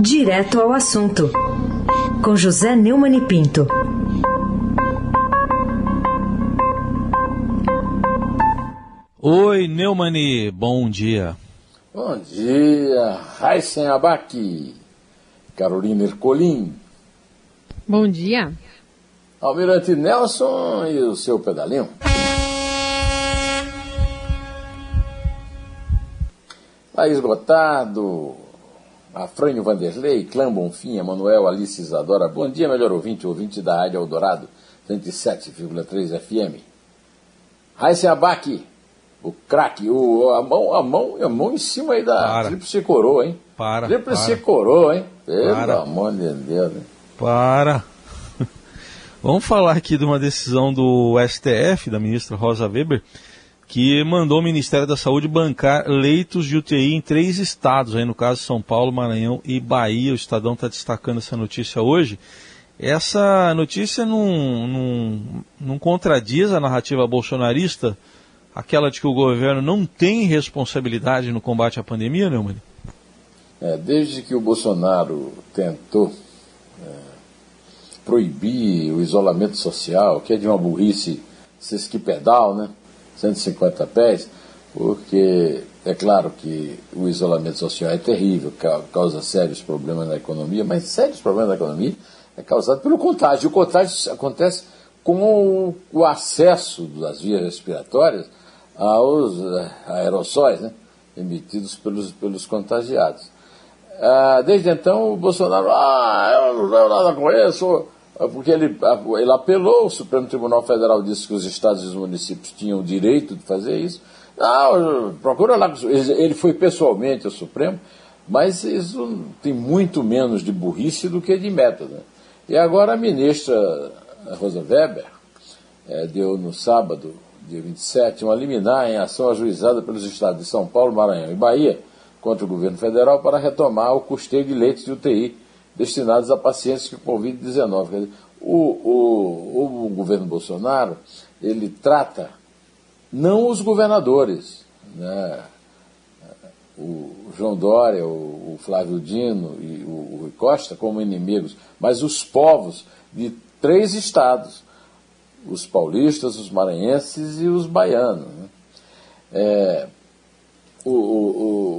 Direto ao assunto, com José Neumann e Pinto. Oi, Neumani, bom dia. Bom dia, Raíssen Abac, Carolina Ercolim. Bom dia. Almirante Nelson e o seu pedalinho. País Afrânio Vanderlei, Clã Bonfim, Emanuel, Alice Isadora. Bom dia, melhor ouvinte, ouvinte da Rádio Eldorado, 107,3 FM. Raíssen Abac, o craque, o, a, mão, a, mão, a mão em cima aí da Para. tríplice coroa, hein? Para, Tríplice para. coroa, hein? Pelo Para. amor de Deus, hein? Para. Vamos falar aqui de uma decisão do STF, da ministra Rosa Weber, que mandou o Ministério da Saúde bancar leitos de UTI em três estados, aí no caso São Paulo, Maranhão e Bahia. O Estadão está destacando essa notícia hoje. Essa notícia não, não, não contradiz a narrativa bolsonarista, aquela de que o governo não tem responsabilidade no combate à pandemia, Neumann? É, desde que o Bolsonaro tentou é, proibir o isolamento social, que é de uma burrice sesquipedal, né? 150 pés, porque é claro que o isolamento social é terrível, ca- causa sérios problemas na economia, mas sérios problemas na economia é causado pelo contágio. O contágio acontece com o acesso das vias respiratórias aos eh, aerossóis, né? emitidos pelos, pelos contagiados. Ah, desde então, o Bolsonaro, ah, eu não tenho nada com isso, porque ele, ele apelou, o Supremo Tribunal Federal disse que os estados e os municípios tinham o direito de fazer isso. Não, procura lá, ele foi pessoalmente ao Supremo, mas isso tem muito menos de burrice do que de método. E agora a ministra Rosa Weber eh, deu no sábado, dia 27, uma liminar em ação ajuizada pelos estados de São Paulo, Maranhão e Bahia contra o governo federal para retomar o custeio de leitos de UTI destinados a pacientes com Covid-19. Quer dizer, O, o, o governo Bolsonaro, ele trata não os governadores, né? o João Dória, o, Flávio Dino e o, o Rui Costa como inimigos, mas os povos de três estados, os paulistas, os maranhenses e os baianos. né? É, o, o-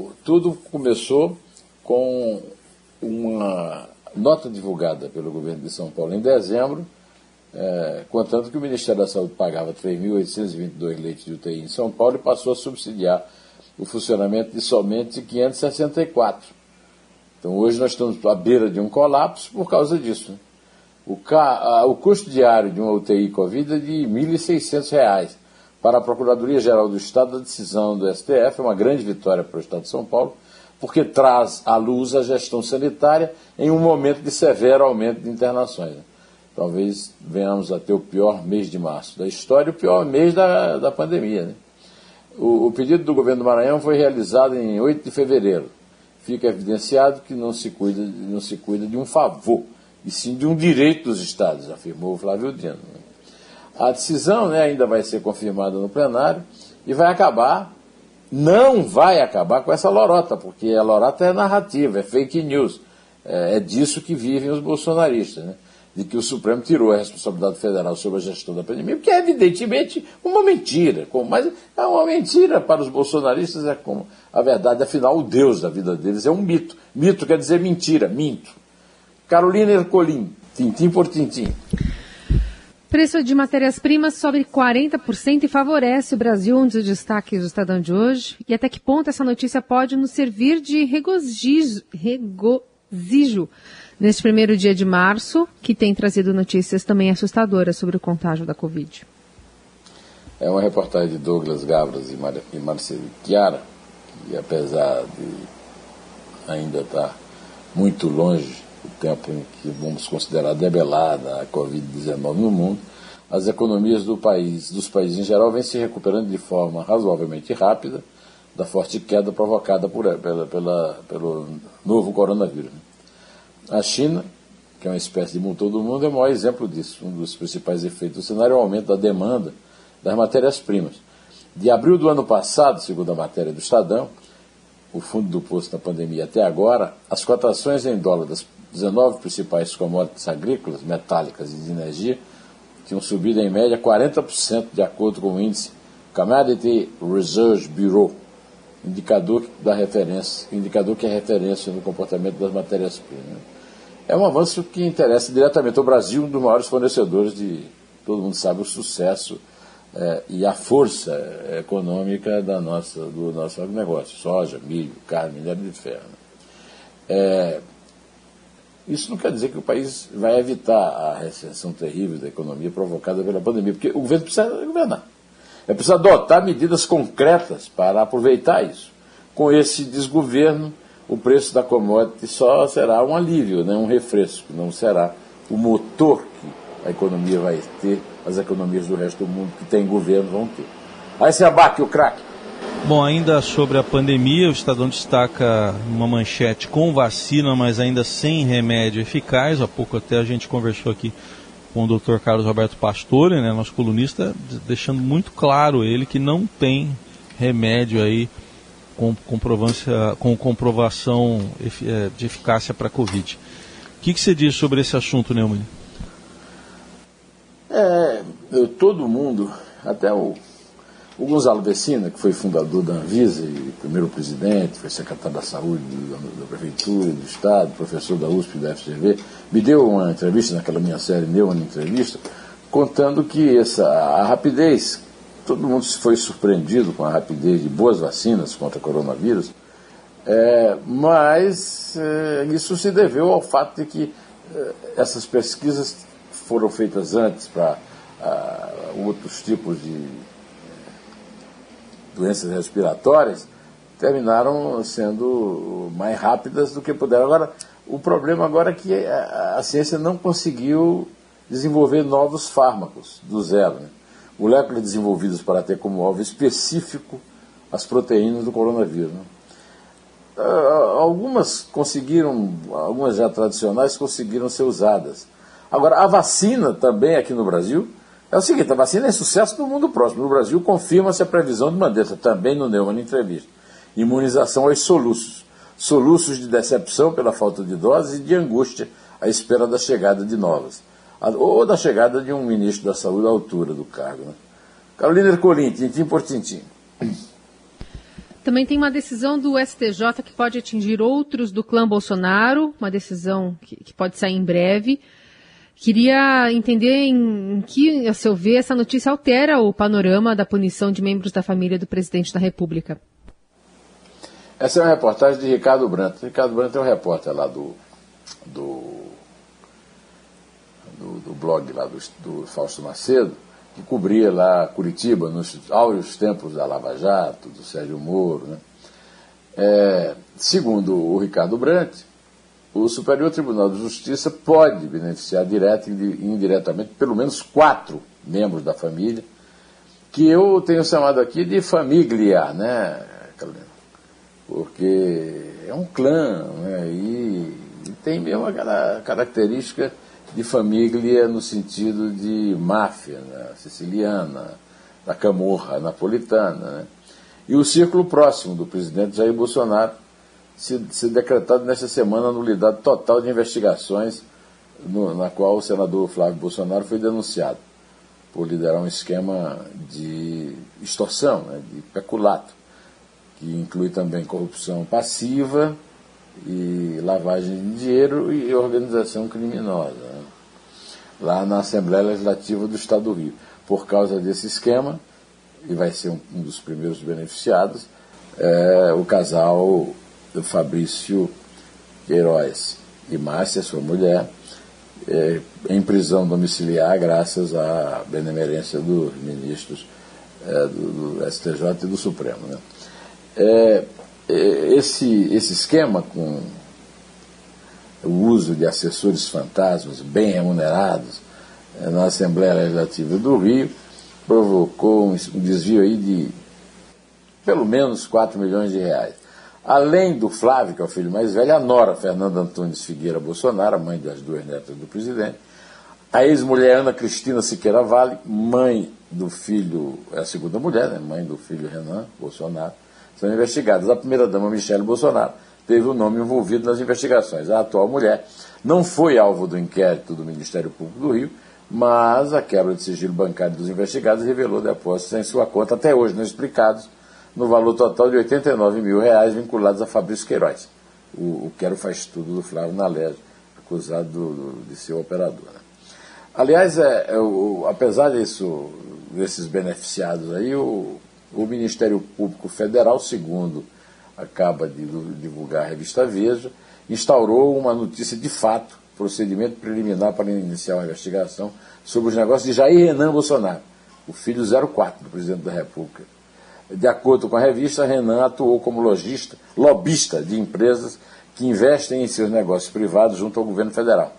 o- tudo começou com uma nota divulgada pelo governo de São Paulo em dezembro, é, contando que o Ministério da Saúde pagava 3.822 leitos de UTI em São Paulo e passou a subsidiar o funcionamento de somente 564. Então hoje nós estamos à beira de um colapso por causa disso. né? O, ca- o custo diário de uma UTI Covid é de 1.600 reais. Para a Procuradoria-Geral do Estado, a decisão do STF é uma grande vitória para o Estado de São Paulo, porque traz à luz a gestão sanitária em um momento de severo aumento de internações. né? Talvez venhamos a ter o pior mês de março da história o pior mês da, da pandemia. né? O, o pedido do governo do Maranhão foi realizado em 8 de fevereiro. Fica evidenciado que não se cuida, não se cuida de um favor, e sim de um direito dos estados, afirmou o Flávio Dino. A decisão né, ainda vai ser confirmada no plenário e vai acabar, não vai acabar com essa lorota, porque a lorota é narrativa, é fake news. É, é disso que vivem os bolsonaristas, né? de que o Supremo tirou a responsabilidade federal sobre a gestão da pandemia, porque é evidentemente uma mentira. Mas é uma mentira para os bolsonaristas, é como a verdade, afinal, o Deus da vida deles é um mito. Mito quer dizer mentira, minto. Carolina Ercolim, tintim por tintim. Preço de matérias-primas sobe 40% e favorece o Brasil, um dos destaques do Estadão de hoje. E até que ponto essa notícia pode nos servir de regozijo, regozijo neste primeiro dia de março, que tem trazido notícias também assustadoras sobre o contágio da Covid. É uma reportagem de Douglas Gabras e, e Marcelo Chiara, que apesar de ainda estar muito longe o tempo em que vamos considerar debelada a Covid-19 no mundo, as economias do país, dos países em geral vêm se recuperando de forma razoavelmente rápida da forte queda provocada por, pela, pela, pelo novo coronavírus. A China, que é uma espécie de motor do mundo, é o maior exemplo disso. Um dos principais efeitos do cenário é o aumento da demanda das matérias-primas. De abril do ano passado, segundo a matéria do Estadão, o fundo do poço na pandemia até agora, as cotações em dólar das 19 principais commodities agrícolas, metálicas e de energia tinham subido em média 40%, de acordo com o índice Commodity Research Bureau, indicador da referência, indicador que é referência no comportamento das matérias-primas. É um avanço que interessa diretamente ao Brasil, um dos maiores fornecedores de, todo mundo sabe, o sucesso é, e a força econômica da nossa, do nosso negócio, soja, milho, carne, minério de ferro. É, isso não quer dizer que o país vai evitar a recessão terrível da economia provocada pela pandemia, porque o governo precisa governar. É preciso adotar medidas concretas para aproveitar isso. Com esse desgoverno, o preço da commodity só será um alívio, né, um refresco, não será o motor que a economia vai ter, as economias do resto do mundo que tem governo vão ter. Aí se abate o craque. Bom, ainda sobre a pandemia, o Estadão destaca uma manchete com vacina, mas ainda sem remédio eficaz. Há pouco até a gente conversou aqui com o Dr. Carlos Roberto Pastore, né, nosso colunista, deixando muito claro ele que não tem remédio aí com, comprovância, com comprovação é, de eficácia para a Covid. O que, que, você diz sobre esse assunto, Neumann? É, todo mundo, até o, o Gonzalo Vecina, que foi fundador da Anvisa e primeiro presidente, foi secretário da Saúde da, da Prefeitura, do Estado, professor da USP e da FGV, me deu uma entrevista naquela minha série Neumann Entrevista, contando que essa, a rapidez todo mundo foi surpreendido com a rapidez de boas vacinas contra coronavírus, é, mas é, isso se deveu ao fato de que é, essas pesquisas foram feitas antes para outros tipos de é, doenças respiratórias, terminaram sendo mais rápidas do que puderam. Agora, o problema agora é que a, a ciência não conseguiu desenvolver novos fármacos do zero. Né? moléculas desenvolvidas para ter como alvo específico as proteínas do coronavírus. Né? Ah, algumas conseguiram, algumas já tradicionais conseguiram ser usadas. Agora, a vacina também aqui no Brasil é o seguinte: a vacina é sucesso no mundo próximo. No Brasil, confirma-se a previsão de Mandetta, também no Neumann Entrevista. Imunização aos soluços. Soluços de decepção pela falta de doses e de angústia à espera da chegada de novas ou da chegada de um ministro da Saúde à altura do cargo. Né? Carolina Ercolim, tintim por tintim. Também tem uma decisão do STJ que pode atingir outros do clã Bolsonaro, uma decisão que, que pode sair em breve. Queria entender em, que, a seu ver, essa notícia altera o panorama da punição de membros da família do presidente da República. Essa é uma reportagem de Ricardo Brandt. Ricardo Brandt é um repórter lá do, do do, do blog lá do, do, Fausto Macedo, que cobria lá Curitiba nos áureos tempos da Lava Jato, do Sérgio Moro. Né? É, segundo o Ricardo Brandt, o Superior Tribunal de Justiça pode beneficiar direta e indiretamente pelo menos quatro membros da família, que eu tenho chamado aqui de família, né, Porque é um clã, né? E, e tem mesmo aquela característica de família no sentido de máfia né? siciliana, da camorra napolitana. Né? E o círculo próximo do presidente Jair Bolsonaro se, decretado nesta semana a nulidade total de investigações no, na qual o senador Flávio Bolsonaro foi denunciado por liderar um esquema de extorsão, né, de peculato, que inclui também corrupção passiva e lavagem de dinheiro e organização criminosa, né? lá na Assembleia Legislativa do Estado do Rio. Por causa desse esquema, e vai ser um, um dos primeiros beneficiados, é, o casal do Fabrício Queiroz e Márcia, sua mulher, é, em prisão domiciliar graças à benemerência dos ministros é, do, do, STJ e do Supremo. Né? É, é, esse, esse esquema com o uso de assessores fantasmas bem remunerados é, na Assembleia Legislativa do Rio provocou um desvio aí de pelo menos 4 milhões de reais. Além do Flávio, que é o filho mais velho, a nora Fernanda Antunes Figueira Bolsonaro, a mãe das duas netas do presidente, a ex-mulher Ana Cristina Siqueira Vale, mãe do filho, é a segunda mulher, né, mãe do filho Renan Bolsonaro, são investigadas. A primeira-dama Michele Bolsonaro teve o nome envolvido nas investigações. A atual mulher não foi alvo do inquérito do Ministério Público do Rio, mas a quebra de sigilo bancário dos investigados revelou depósitos em sua conta, até hoje não explicados, no valor total de 89 mil reais vinculados a Fabrício Queiroz, o, o Quero Faz Tudo do Flávio Nalégio, acusado do, do, de ser operador. Né? Aliás, é, é, o, apesar disso, desses beneficiados aí, o, o Ministério Público Federal, segundo acaba de divulgar a revista Veja, instaurou uma notícia de fato, procedimento preliminar para iniciar uma investigação sobre os negócios de Jair Renan Bolsonaro, o filho 04 do presidente da República. De acordo com a revista, Renan atuou como lojista, lobista de empresas que investem em seus negócios privados junto ao governo federal.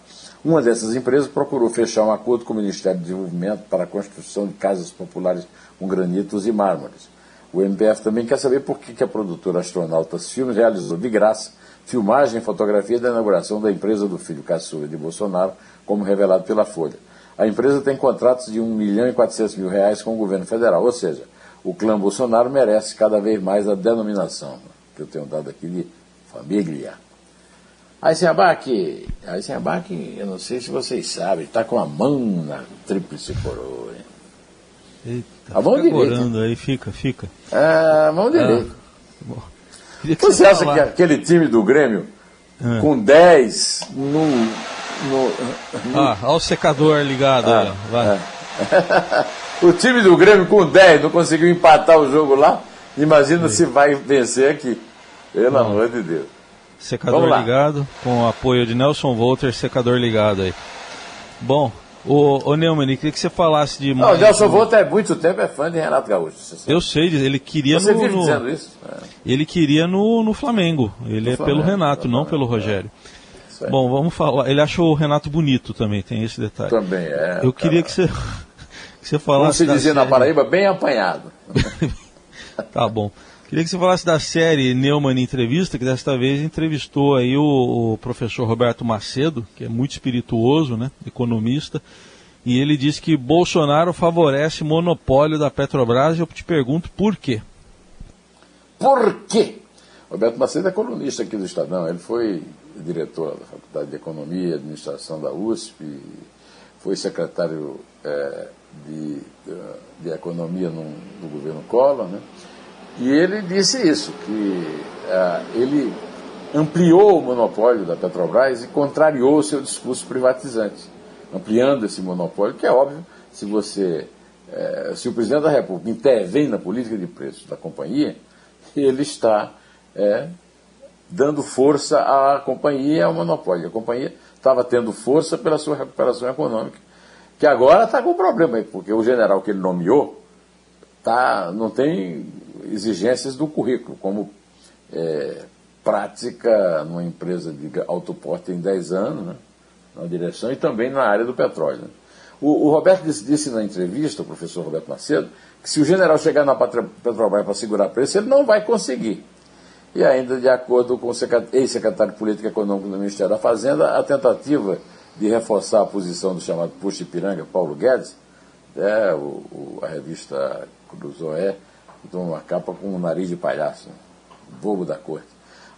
Uma dessas empresas procurou fechar um acordo com o Ministério do Desenvolvimento para a construção de casas populares com granitos e mármores. O MPF também quer saber por que a produtora Astronautas Filmes realizou de graça filmagem e fotografia da inauguração da empresa do filho caçula de Bolsonaro, como revelado pela Folha. A empresa tem contratos de 1 milhão e 400 mil reais com o governo federal, ou seja, o clã Bolsonaro merece cada vez mais a denominação que eu tenho dado aqui de família. Sem abaque, eu não sei se vocês sabem, está com a mão na tríplice coroa. Eita, a mão direita. aí, fica, fica. É, a mão direita. Ah, você, acha que aquele time do Grêmio, ah. com 10 no, no, no, Ah, olha o secador ligado ah, aí, vai. É. o time do Grêmio com 10 não conseguiu empatar o jogo lá. Imagina se vai vencer aqui. Pelo não. amor de Deus. Secador ligado, com o apoio de Nelson Volter, secador ligado aí. Bom, Ô, ô Neumann, queria que você falasse de. Não, o Nelson Volta há muito tempo é fã de Renato Gaúcho. Eu sei, ele queria você no. Você dizendo isso? É. Ele queria no, no Flamengo. Ele no é Flamengo, pelo Renato, não pelo Rogério. É. Bom, vamos falar. Ele achou o Renato bonito também, tem esse detalhe. Também é. Eu queria que você, que você falasse. Como se dizia na Paraíba, bem apanhado. tá bom. Queria que você falasse da série Neumann Entrevista, que desta vez entrevistou aí o, o, professor Roberto Macedo, que é muito espirituoso, né, economista, e ele disse que Bolsonaro favorece monopólio da Petrobras, e eu te pergunto por quê? Por quê? Roberto Macedo é colunista aqui do Estadão, ele foi diretor da Faculdade de Economia e Administração da USP, foi secretário é, de, de, Economia no, do governo Collor, né? E ele disse isso, que uh, ele ampliou o monopólio da Petrobras e contrariou seu discurso privatizante, ampliando esse monopólio, que é óbvio, se você, uh, se o presidente da República intervém na política de preços da companhia, ele está uh, dando força à companhia e ao monopólio. A companhia estava tendo força pela sua recuperação econômica, que agora está com problema, porque o general que ele nomeou tá, não tem exigências do currículo, como é, prática numa empresa de autoporte em 10 anos, né, na direção e também na área do petróleo. Né. O, o, Roberto disse, disse, na entrevista, o professor Roberto Macedo, que se o general chegar na Petrobras para segurar preço, ele não vai conseguir. E ainda, de acordo com o ex-secretário de Política Econômica do Ministério da Fazenda, a tentativa de reforçar a posição do chamado Puxa Ipiranga, Paulo Guedes, é, o, o, a revista Cruzoé, então, uma capa com um nariz de palhaço, bobo da corte.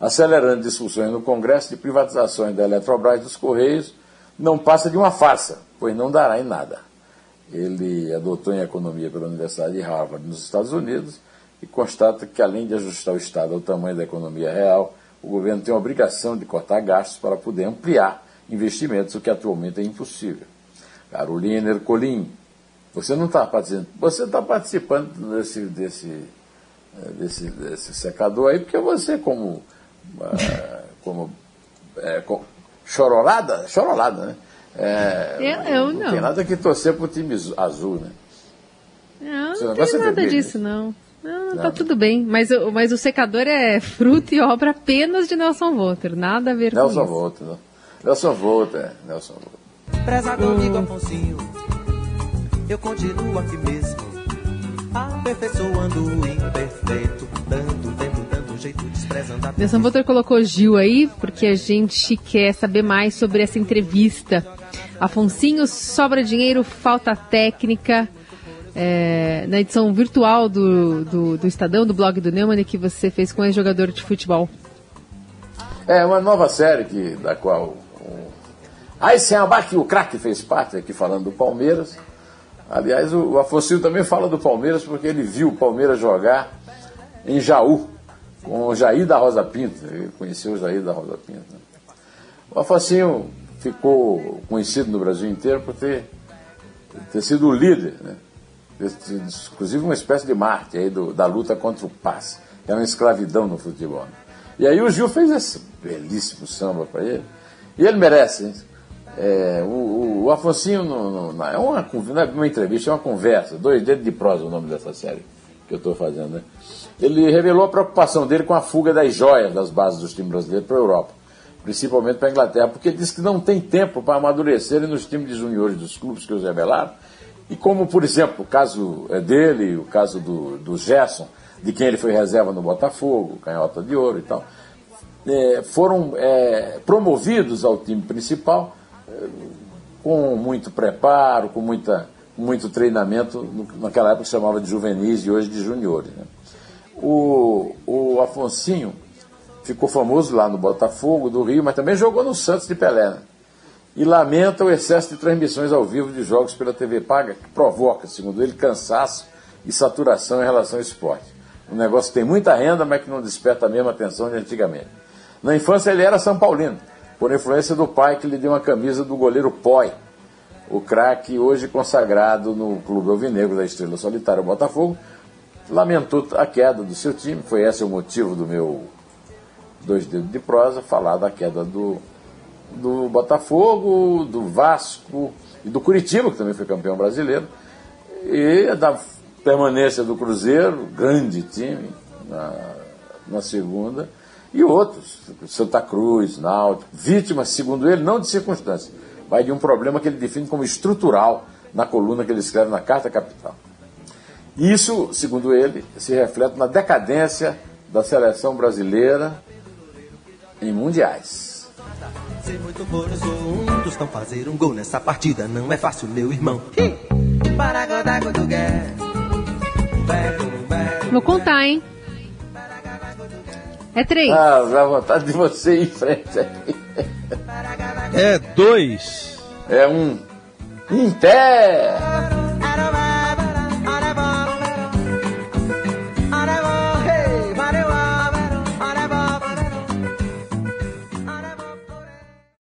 Acelerando discussões no Congresso de privatizações da Eletrobras e dos Correios, não passa de uma farsa, pois não dará em nada. Ele adotou em economia pela Universidade de Harvard, nos Estados Unidos, e constata que, além de ajustar o Estado ao tamanho da economia real, o governo tem a obrigação de cortar gastos para poder ampliar investimentos, o que atualmente é impossível. Carolina Ercolim, você não está participando, você está participando desse, desse, eh, desse, desse secador aí, porque você, como, uh, como, é, com, chorolada, chorolada, né? É, eu, eu não, não. tem nada que torcer para o time azul, né? Não, não tem nada vermelho, disso, não. Não, tá tudo bem. Mas, mas o secador é fruto e obra apenas de Nelson Volter. Nada a ver Nelson com isso. Volter, não. Nelson Volter, Nelson Volter. Prezado amigo Afonsinho eu continuo aqui mesmo, aperfeiçoando o imperfeito, dando tempo, dando jeito, desprezando a. Nelson Volter colocou Gil aí, porque a gente quer saber mais sobre essa entrevista. Afonsinho, sobra dinheiro, falta técnica. é, na edição virtual do, do, do, Estadão, do blog do Neumann, que você fez com ex-jogador de futebol. É uma nova série que, da qual Aí sem que o craque fez parte, aqui falando do Palmeiras. Aliás, o, Afonso também fala do Palmeiras porque ele viu o Palmeiras jogar em Jaú, com o Jair da Rosa Pinto. Ele conheceu o Jair da Rosa Pinto. Né? O Afonso ficou conhecido no Brasil inteiro por ter, ter sido o líder, né? inclusive uma espécie de Marte aí do, da luta contra o passe, que era uma escravidão no futebol. Né? E aí o Gil fez esse belíssimo samba para ele, e ele merece, hein? É, o, o, no, no, é uma, não é uma entrevista, é uma conversa, dois dedos de prosa o nome dessa série que eu estou fazendo, né? Ele revelou a preocupação dele com a fuga das joias das bases dos times brasileiros para a Europa, principalmente para a Inglaterra, porque disse que não tem tempo para amadurecerem nos times de juniores dos clubes que os revelaram. E como, por exemplo, o caso é dele, o caso do, do Gerson, de quem ele foi reserva no Botafogo, canhota de ouro e tal, é, foram é, promovidos ao time principal com muito preparo, com muita, muito treinamento, naquela época chamava de juvenis e hoje de juniores. Né? O, o Afonsinho ficou famoso lá no Botafogo do Rio, mas também jogou no Santos de Pelé. Né? E lamenta o excesso de transmissões ao vivo de jogos pela TV paga, que provoca, segundo ele, cansaço e saturação em relação ao esporte. Um negócio que tem muita renda, mas que não desperta a mesma atenção de antigamente. Na infância ele era São Paulino por influência do pai que lhe deu uma camisa do goleiro Poi, o craque hoje consagrado no Clube Alvinegro da Estrela Solitária. Botafogo, lamentou a queda do seu time, foi esse o motivo do meu dois dedos de prosa, falar da queda do, do Botafogo, do Vasco e do Curitiba, que também foi campeão brasileiro, e da permanência do Cruzeiro, grande time, na, na segunda, e outros, Santa Cruz, Náutico, vítimas, segundo ele, não de circunstância, mas de um problema que ele define como estrutural na coluna que ele escreve na Carta Capital. Isso, segundo ele, se reflete na decadência da seleção brasileira em mundiais. Muito um dos fazer um gol nessa partida não é fácil, meu irmão. Vou contar, hein? É três. Ah, dá vontade de você ir em frente aqui. É dois. É um. Em pé!